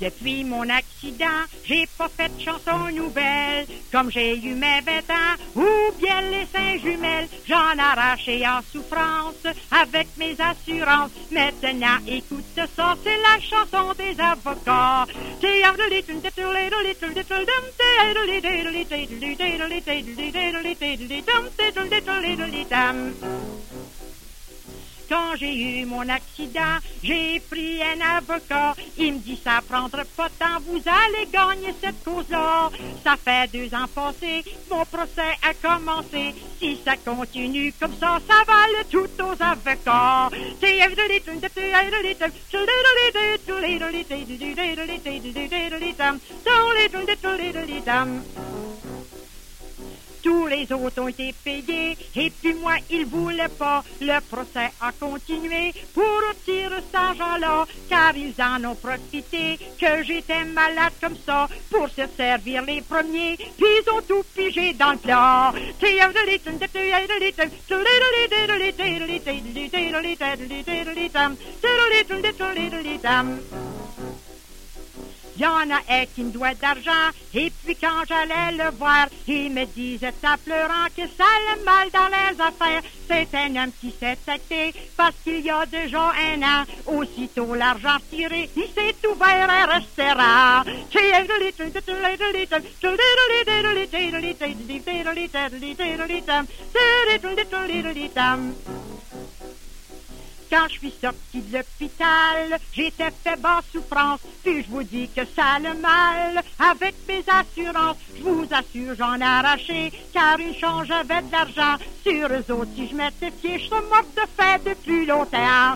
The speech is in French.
Depuis mon accident, j'ai pas fait de chanson nouvelle, comme j'ai eu mes 20 ans, ou bien les seins jumelles, j'en arraché en souffrance avec mes assurances. Maintenant, écoute ça, c'est la chanson des avocats. Quand j'ai eu mon accident, j'ai pris un avocat. Il me dit ça prendra pas de temps, vous allez gagner cette cause-là. Ça fait deux ans passés, mon procès a commencé. Si ça continue comme ça, ça va le tout aux avocats. Tous les autres ont été payés et puis moi ils voulaient pas. Le procès a continué pour retirer cet argent-là car ils en ont profité que j'étais malade comme ça pour se servir les premiers puis ils ont tout pigé dans le plat. Il y en a un qui me doit d'argent, et puis quand j'allais le voir, il me disait en pleurant que ça allait mal dans les affaires. C'est un homme qui s'est acté parce qu'il y a déjà un an, aussitôt l'argent tiré, il s'est ouvert un restaurant. Quand je suis sorti de l'hôpital, j'étais fait basse souffrance. Puis je vous dis que ça le mal avec mes assurances. Je vous assure, j'en ai arraché, car une change avait de l'argent. Sur eux autres, si je m'étais fié, je serais morte de fait depuis longtemps.